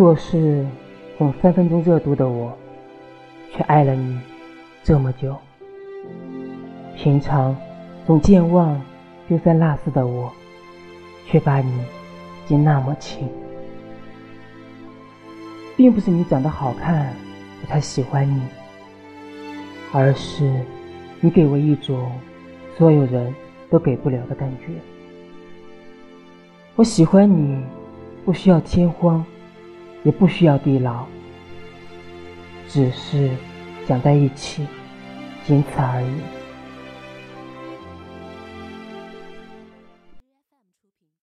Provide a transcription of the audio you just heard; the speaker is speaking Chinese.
做事总三分钟热度的我，却爱了你这么久。平常总健忘丢三落四的我，却把你记那么清。并不是你长得好看我才喜欢你，而是你给我一种所有人都给不了的感觉。我喜欢你，不需要天荒，也不需要地牢，只是想在一起，仅此而已。